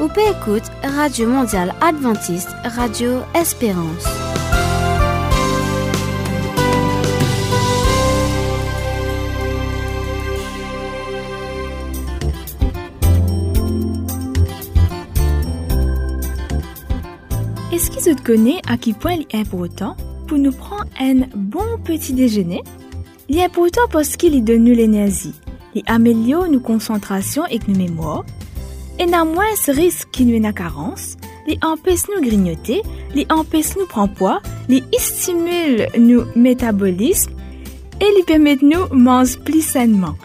ou peut écouter Radio Mondiale Adventiste, Radio Espérance. Est-ce que tu connais à quel point il est important pour nous prendre un bon petit déjeuner? Il est important parce qu'il donne nous l'énergie, il améliore nos concentrations et nos mémoires, et n'a moins ce risque qui nous est carence, il empêche nous grignoter, il empêche nous prendre poids, il stimule nos métabolisme et il permet nous manger plus sainement.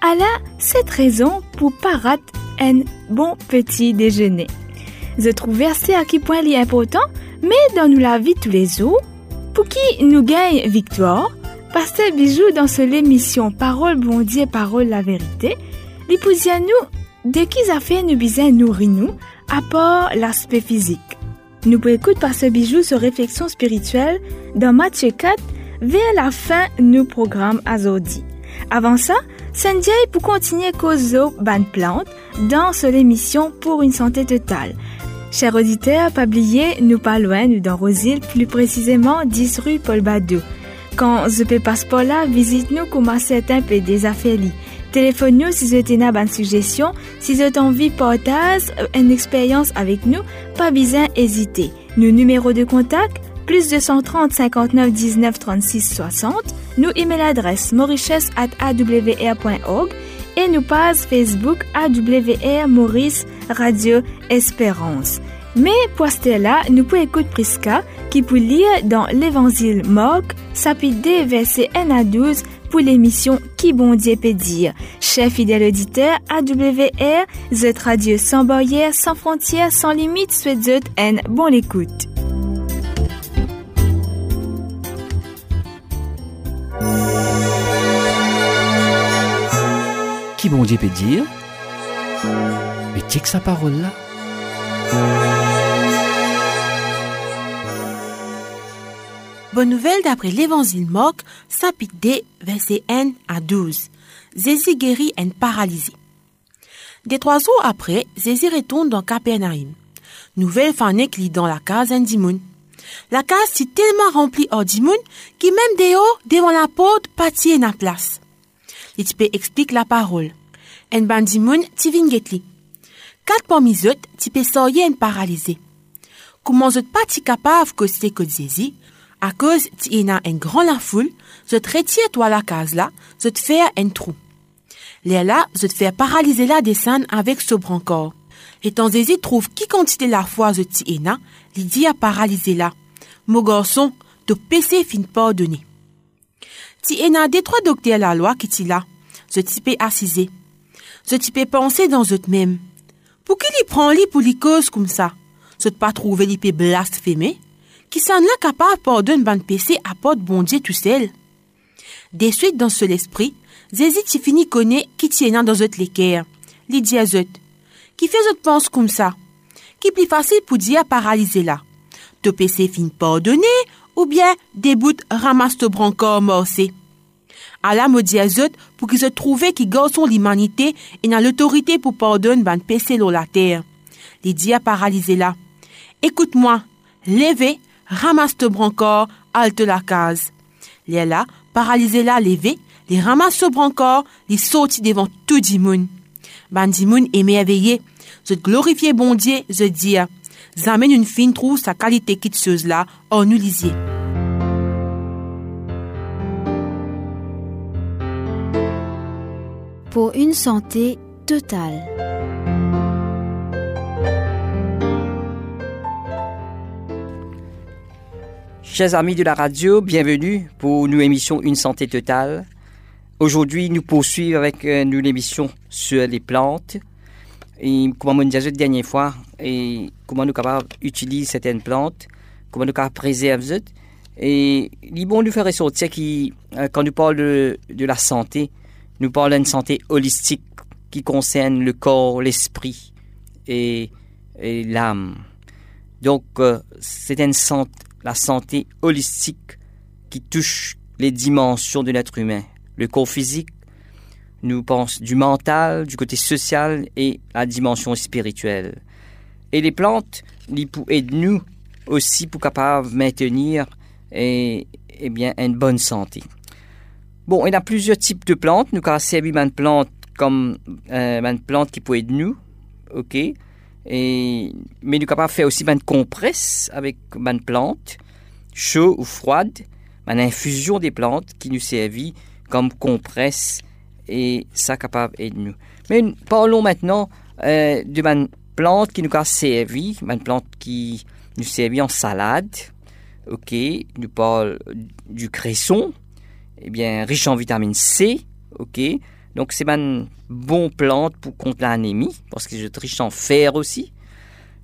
Alors, cette raison pour pas rater un bon petit déjeuner. Je trouve assez à quel point il est important, mais dans nous la vie tous les jours, pour qui nous gagne victoire, Pasteur Bijou dans ce l'émission Parole bon Dieu, Parole la vérité, à nous de qui affaires nous besoin nourrir nous, à part l'aspect physique. Nous pouvons écouter par ce bijou sur réflexion spirituelle dans Matthieu 4 vers la fin nous programme Azodi. Avant ça, Sanjay pour continuer causer ban plante dans ce l'émission pour une santé totale. Chers auditeurs, pas oublier, nous pas loin, dans Rosil, plus précisément 10 rue Paul Badou. Quand je peux passer par là, visite-nous comment certains peu des affaires Téléphone-nous si vous avez une suggestion, si vous avez envie de partager une expérience avec nous, pas besoin d'hésiter. Nos numéros de contact, plus 230 59 19 36 60, nous email adresse mauritius@awr.org et nous page Facebook AWR Maurice Radio Espérance. Mais pour là, nous pouvons écouter Prisca qui peut lire dans l'Évangile Marc, chapitre 2, verset 1 à 12 pour l'émission Qui bon Dieu peut dire? Chers fidèles auditeurs, AWR, Z Radio sans barrière, sans frontières, sans limite, souhaite Z une bonne écoute. Qui bon Dieu peut dire? Mais que sa parole là Bonne nouvelle d'après l'évangile Marc, chapitre 2, verset 1 à 12. Jésus guérit un paralysé. Des trois jours après, Jésus retourne dans Capernaum. Nouvelle fanée qui dans la case un dimoun. La case est tellement remplie hors dimoun qui même dehors, devant la porte, pâtit la place. L'ITP explique la parole. Un bandimoun tivin Quatre parmi eux, type soyez un paralysé. Comment êtes pas capable que c'est que Jésus, à cause y a un grand la foule, je te toi la case là, je te fais un trou. Là, je te fais paralyser la descendre avec ce brancor. Et tant Zézi trouve qui quantité la foi je tiena, il dit à paralyser là. Mon garçon, te PC fin pas donner. Tiena des trois docteurs la loi qui t'y là. Je type assisé. Je type penser dans eux même. Pour qui lui prend lui pour les comme ça? Je pas trouver l'ipé blasphémé? qui s'en là capable pardonner ban péché à porte bon Dieu tout seul. Des suites dans ce l'esprit, Zézi t'y fini qui tient dans zot l'équerre. Li dit à Qui fait zot comme ça? Qui plus facile pour dire paralyser là? Te péché fin pardonner, ou bien des bouts ramasse te brancor morcé. Allah me dit à pour qu'ils se trouvent qui son l'humanité et n'a l'autorité pour pardonner ban péché la terre. Li dit à paralyser là. Écoute-moi, levez ramasse te brancor, halte la case. Les là, paralysé là, levé, les ramasse ce brancor, les saute devant tout dimoun. Ban dimoun émerveillé, je glorifier bon Dieu, je dis, j'amène une fine trou sa qualité quitteuse là, en nous lisier. Pour une santé totale. Chers amis de la radio, bienvenue pour nous émission Une santé totale. Aujourd'hui, nous poursuivons avec euh, nous l'émission sur les plantes et comment on dit la dernière fois et comment nous capables d'utiliser certaines plantes, comment nous capables préserver et il bon nous faire ressortir qui euh, quand nous parlons de, la santé, nous parlons d'une santé holistique qui concerne le corps, l'esprit et, l'âme. Donc euh, c'est une santé la santé holistique qui touche les dimensions de l'être humain. Le corps physique, nous pensons du mental, du côté social et la dimension spirituelle. Et les plantes, ils aident nous aussi pour capable maintenir et, eh bien, une bonne santé. Bon, il y a plusieurs types de plantes. Nous avons une plante comme euh, une plante qui peut aider nous, ok? Et, mais nous capable faire aussi une compresse avec une plante, chaud ou froide, une infusion des plantes qui nous servit comme compresse et ça capable d'aider nous. Mais parlons maintenant euh, de une plante qui nous a servi, une plante qui nous servit en salade. Ok, nous parlons du cresson, eh bien riche en vitamine C. Ok, donc c'est une bonne plante pour contre l'anémie parce que c'est riche en fer aussi.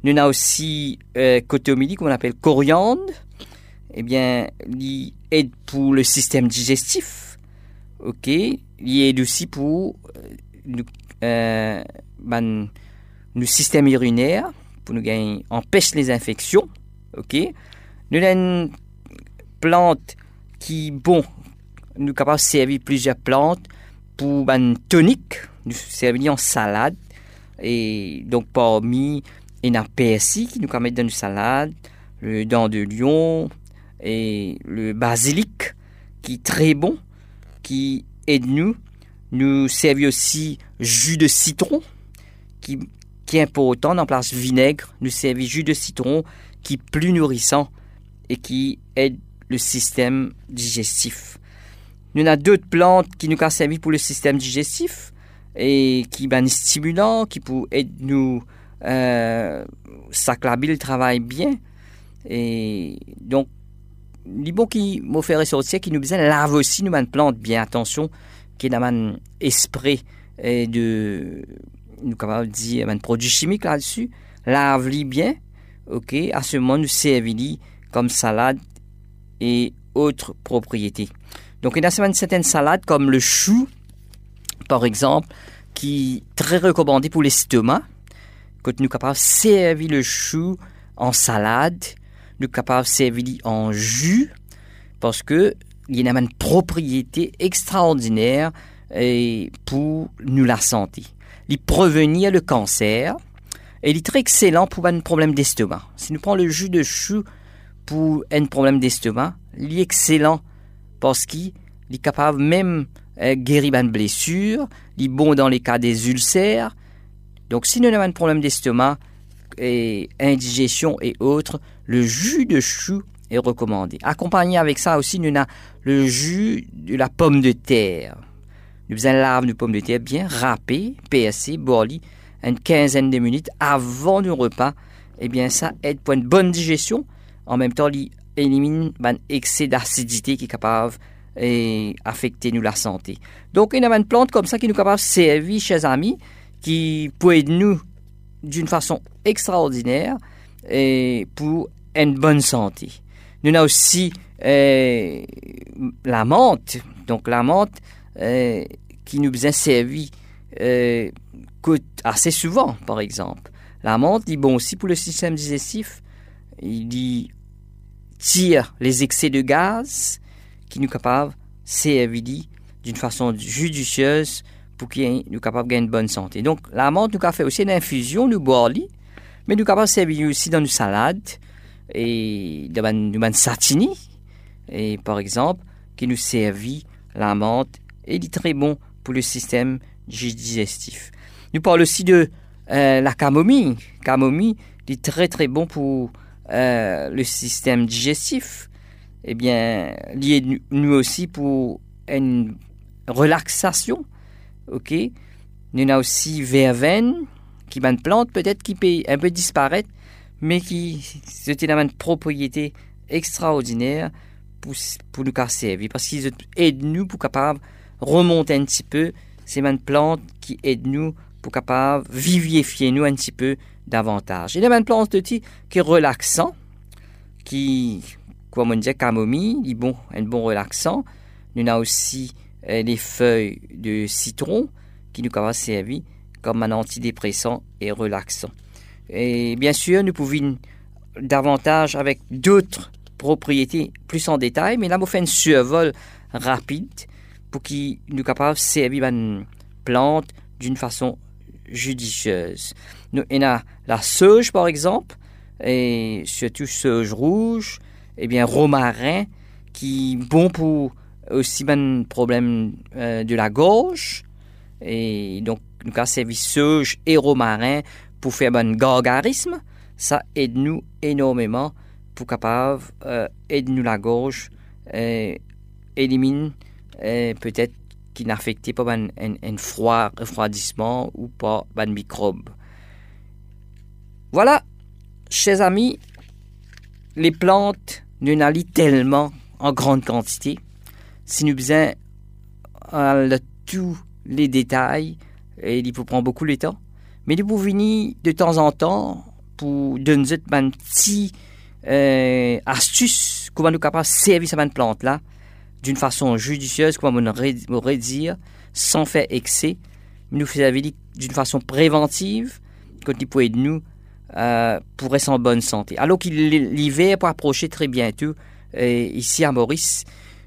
Nous avons aussi euh, côté homélie qu'on appelle coriandre. Eh bien, il aide pour le système digestif. Ok, il aide aussi pour euh, euh, ben, le système urinaire, pour nous gagner, empêche les infections. Ok, nous avons une plante qui, bon, nous capable de servir plusieurs plantes pour une tonique, nous servir en salade. Et donc, parmi, il y PSI qui nous permet de une salade, le dent de lion et le basilic qui est très bon, qui aide nous. Nous servir aussi jus de citron qui, qui est important dans place vinaigre. Nous servir jus de citron qui est plus nourrissant et qui aide le système digestif. Nous avons d'autres plantes qui nous servi pour le système digestif et qui sont stimulants, qui peuvent aider nous euh, le travail bien. Et donc, les bons qui m'ont fait ressortir, qui nous disent lave aussi nous une plante bien attention, qui est un esprit et de, nous capable dire un produit chimique là-dessus, lave-les bien, ok, à ce moment nous servir comme salade et autres propriétés. Donc, il y a certaines salades comme le chou, par exemple, qui est très recommandé pour l'estomac. Quand nous sommes capables de servir le chou en salade, nous sommes capables de servir en jus, parce que il y a une propriété extraordinaire pour nous la santé. Il prévenir le cancer et il est très excellent pour un problème d'estomac. Si nous prenons le jus de chou pour un problème d'estomac, il est excellent parce qu'il est capable même de euh, guérir une blessure, il est bon dans les cas des ulcères. Donc si nous avons un problème d'estomac, et indigestion et autres, le jus de chou est recommandé. Accompagné avec ça aussi, nous avons le jus de la pomme de terre. Nous faisons lave de pomme de terre bien râpée, PSC, borli, une quinzaine de minutes avant le repas. Eh bien, ça aide pour une bonne digestion. En même temps, il élimine un excès d'acidité qui est capable d'affecter nous la santé. Donc, il y a une plante comme ça qui nous capable de servir chez amis, qui peut aider nous d'une façon extraordinaire et pour une bonne santé. Nous avons aussi euh, la menthe, donc la menthe qui nous a servi assez souvent, par exemple. La menthe est bon aussi pour le système digestif. Il tire les excès de gaz qui nous capable servir d'une façon judicieuse pour qu'il nous capable gagner une bonne santé. Donc, la menthe nous a fait aussi une infusion, nous boire mais nous capable servir aussi dans une salade et dans une satini, et par exemple, qui nous servit la menthe et est très bon pour le système digestif. Nous parlons aussi de euh, la camomille. Camomille est très très bon pour euh, le système digestif. Eh bien, lié nous aussi pour une relaxation. Ok? Nous avons aussi verveine, qui est une plante peut-être qui peut un peu disparaître, mais qui c'est une propriété extraordinaire pour, pour nous servir parce qu'ils aident nous pour capable remonter un petit peu. C'est une plante qui aide nous pour capable vivifier nous un petit peu davantage. Il y a une plante qui est relaxant, qui, comme on dit, camomille, est bon, un bon relaxant. Nous avons aussi euh, les feuilles de citron qui nous peuvent servir comme un antidépressant et relaxant. Et bien sûr, nous pouvons davantage avec d'autres propriétés plus en détail, mais là, on fait un survol rapide pour qu'il nous capable de servir une plante d'une façon judicieuse. Nous, on a la sauge, par exemple, et surtout sauge rouge, et bien romarin, qui bon pour aussi ben problème euh, de la gorge, et donc nous avons servi sauge et romarin pour faire un gargarisme. Ça aide nous énormément pour capable euh, aider nous la gorge, euh, élimine euh, peut-être qui n'affectait pas un, un, un, froid refroidissement ou pas un microbe. Voilà, chers amis, les plantes nous n'allient tellement en grande quantité. Si nous besoin de tous les détails, et il faut prendre beaucoup de temps, mais nous pouvons venir de temps en temps pour donner une petite euh, astuce comment nous capables de servir cette plante-là d'une façon judicieuse, comme on aurait dire, sans faire excès, nous faire d'une façon préventive, quand il peut nous euh, pour rester en bonne santé. Alors que l'hiver peut approcher très bientôt, euh, ici à Maurice,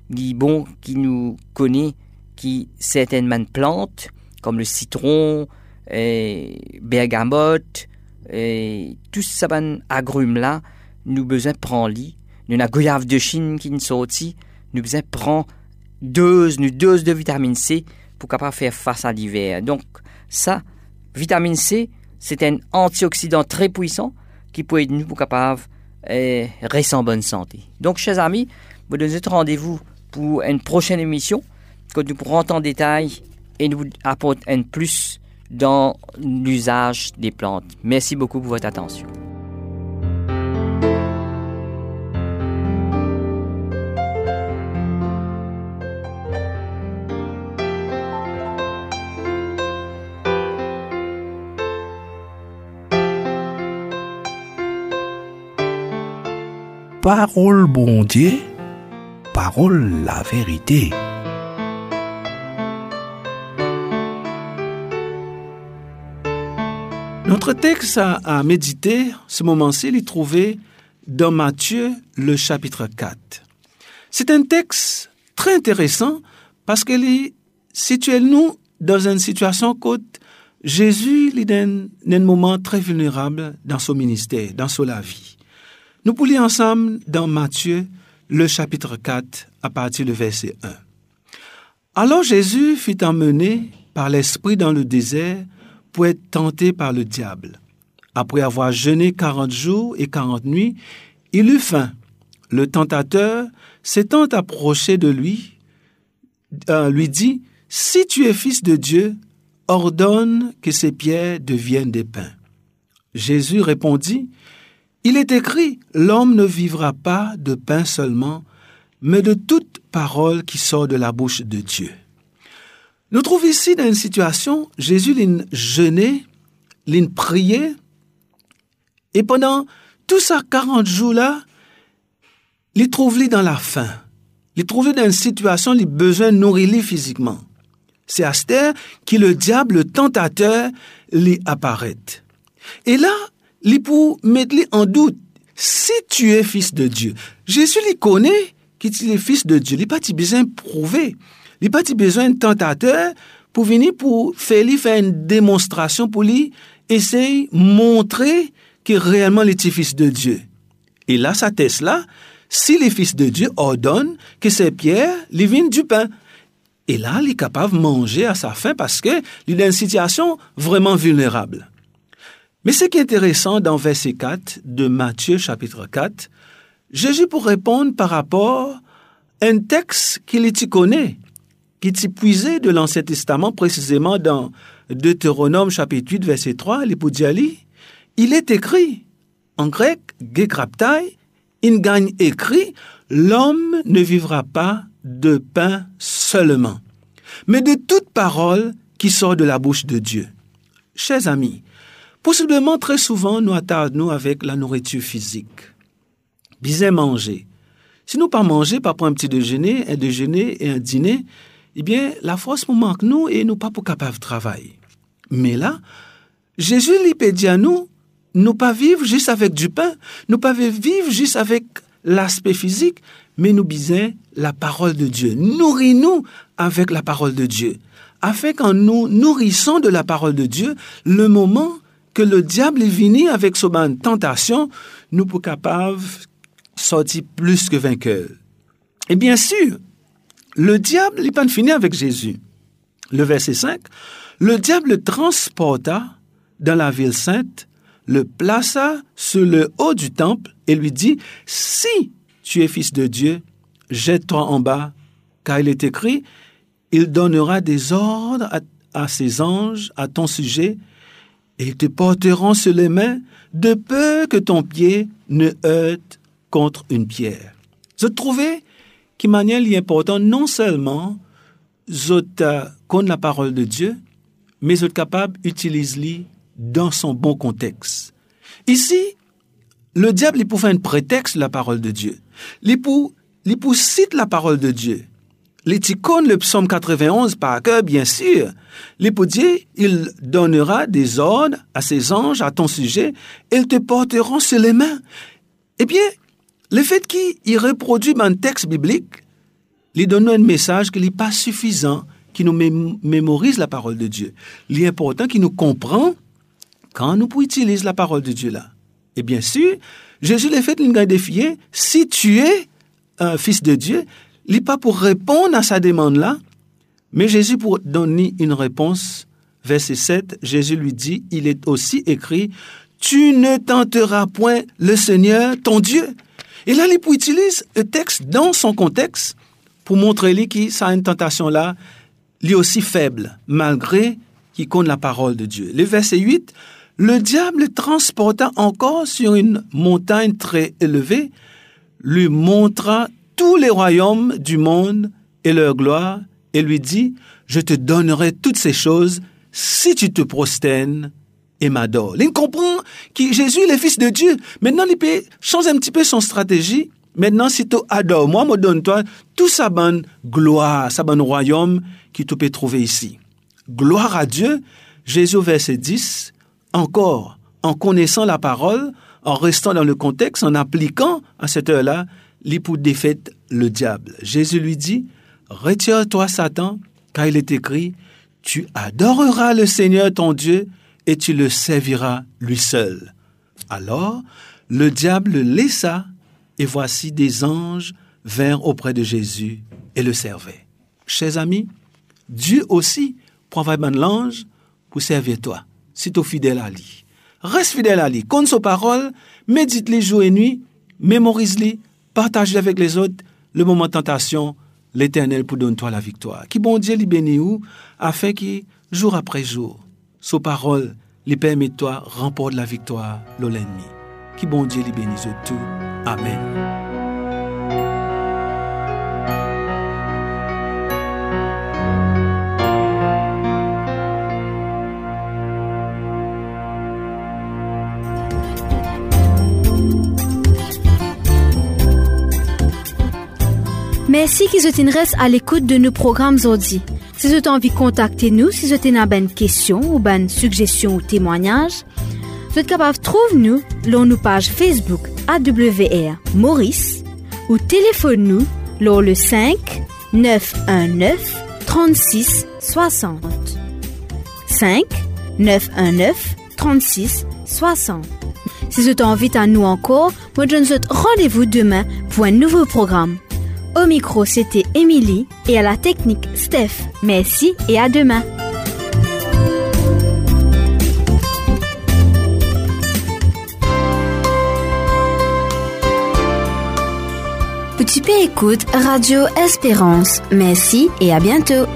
il bon qui nous connaît qui certaines plantes, comme le citron, et bergamote, et tout ça agrumes là, nous besoin prendre lit. Nous avons goyave de Chine qui nous sorti, nous besoin prendre dose, une dose de vitamine C pour capable faire face à l'hiver. Donc, ça, vitamine C, c'est un antioxydant très puissant qui peut aider nous capable eh, rester en bonne santé. Donc, chers amis, vous donnez rendez-vous pour une prochaine émission que nous pourrons en détail et nous apporter un plus dans l'usage des plantes. Merci beaucoup pour votre attention. Parole bon Dieu, parole la vérité. Notre texte à, méditer, ce moment-ci, il est trouvé dans Matthieu, le chapitre 4. C'est un texte très intéressant parce qu'il situe nous dans une situation où Jésus est dans un moment très vulnérable dans son ministère, dans sa vie. Nous pouvons ensemble dans Matthieu, le chapitre 4, à partir du verset 1. Alors Jésus fut emmené par l'Esprit dans le désert pour être tenté par le diable. Après avoir jeûné quarante jours et quarante nuits, il eut faim. Le tentateur, s'étant approché de lui, euh, lui dit, Si tu es fils de Dieu, ordonne que ces pierres deviennent des pains. Jésus répondit, il est écrit, l'homme ne vivra pas de pain seulement, mais de toute parole qui sort de la bouche de Dieu. Nous trouvons ici dans une situation, Jésus l'a jeûné, l'a prié, et pendant tous ces 40 jours-là, il trouve dans la faim. Il trouve dans une situation, il besoin de nourrir physiquement. C'est à que le diable, le tentateur, lui apparaît. Et là, li pour mettre en doute si tu es fils de Dieu. Jésus lui connaît qu'il est fils de n'a pas besoin de prouver. Il n'a pas besoin de tentateur pour venir pour faire, lui faire une démonstration pour lui essayer de montrer que réellement il est fils de Dieu. Et là, sa là, si les fils de Dieu ordonnent que ces pierres lui viennent du pain. Et là, il est capable de manger à sa qu'il est dans une situation vraiment vulnérable. Mais ce qui est intéressant dans verset 4 de Matthieu chapitre 4, Jésus pour répondre par rapport à un texte qu'il connaît, qui est puisé de l'Ancien Testament, précisément dans Deutéronome chapitre 8 verset 3, l'Hippodiali, il est écrit en grec, gekraptai, in gagne écrit, l'homme ne vivra pas de pain seulement, mais de toute parole qui sort de la bouche de Dieu. Chers amis, Possiblement, très souvent, nous attardons avec la nourriture physique. Bien manger. Si nous pas manger, pas prendre un petit déjeuner, un déjeuner et un dîner, eh bien, la force nous manque nous et nous pas pour capable de travailler. Mais là, Jésus lui dit à nous, nous pas vivre juste avec du pain, nous pas vivre juste avec l'aspect physique, mais nous besoin la parole de Dieu. Nourris-nous avec la parole de Dieu afin qu'en nous nourrissant de la parole de Dieu, le moment que le diable est venu avec son tentation, nous pour capables sortir plus que vainqueurs. Et bien sûr, le diable n'est pas fini avec Jésus. Le verset 5, le diable le transporta dans la ville sainte, le plaça sur le haut du temple et lui dit, si tu es fils de Dieu, jette-toi en bas, car il est écrit, il donnera des ordres à, ses anges à ton sujet, et te porteront sur les mains, de peur que ton pied ne heurte contre une pierre. Je trouvais qu'il manière important non seulement de connaître la parole de Dieu, mais vous capable d'utiliser dans son bon contexte. Ici, le diable, il pour faire un prétexte la parole de Dieu. Il pour, il pour cite la parole de Dieu. Les le psaume 91 par cœur, bien sûr. Dire, il donnera des ordres à ses anges à ton sujet, et ils te porteront sur les mains. Eh bien, le fait qu'il reproduit un texte biblique, lui donne un message qui n'est pas suffisant, qui nous mémorise la parole de Dieu. Il est important qu'il nous comprend quand nous utiliser la parole de Dieu là. Et bien sûr, Jésus l'a fait une défier, si tu es un fils de Dieu, n'est pas pour répondre à sa demande-là, mais Jésus pour donner une réponse. Verset 7, Jésus lui dit, il est aussi écrit, tu ne tenteras point le Seigneur, ton Dieu. Et là, il utilise le texte dans son contexte pour montrer lui que ça une tentation-là, lui aussi faible, malgré qu'il connaît la parole de Dieu. Le verset 8, le diable transporta encore sur une montagne très élevée, lui montra tous les royaumes du monde et leur gloire, et lui dit, je te donnerai toutes ces choses si tu te prosternes et m'adores. Il comprend que Jésus est le Fils de Dieu. Maintenant, il peut changer un petit peu son stratégie. Maintenant, si tu adores, moi, me donne-toi tout sa bonne gloire, sa bonne royaume qui tu peux trouver ici. Gloire à Dieu. Jésus, verset 10, encore, en connaissant la parole, en restant dans le contexte, en appliquant à cette heure-là, l'époux défaite le diable. Jésus lui dit, Retire-toi, Satan, car il est écrit, Tu adoreras le Seigneur ton Dieu et tu le serviras lui seul. Alors, le diable le laissa, et voici des anges vinrent auprès de Jésus et le servaient. Chers amis, Dieu aussi un l'ange pour servir toi, si tu es fidèle à lui. Reste fidèle à lui, compte sa parole, médite-les jour et nuit, mémorise-les, partage avec les autres le moment de tentation, l'Éternel pour donner toi la victoire. Qui bon Dieu lui bénit afin que, jour après jour, sa parole lui permet toi remporte la victoire l'ennemi. Qui bon Dieu lui bénisse tout. Amen. Merci qu'ils restent à l'écoute de nos programmes aujourd'hui. Si vous avez envie de contacter nous, si vous avez une question ou une suggestion ou témoignage, vous êtes capable de trouver nous sur nos pages Facebook AWR Maurice ou téléphone-nous lors le 5 919 36 60. 5 919 36 60. Si vous avez envie à nous encore, moi je vous rendez-vous demain pour un nouveau programme. Au micro, c'était Émilie et à la technique, Steph. Merci et à demain. Petit P écoute Radio Espérance. Merci et à bientôt.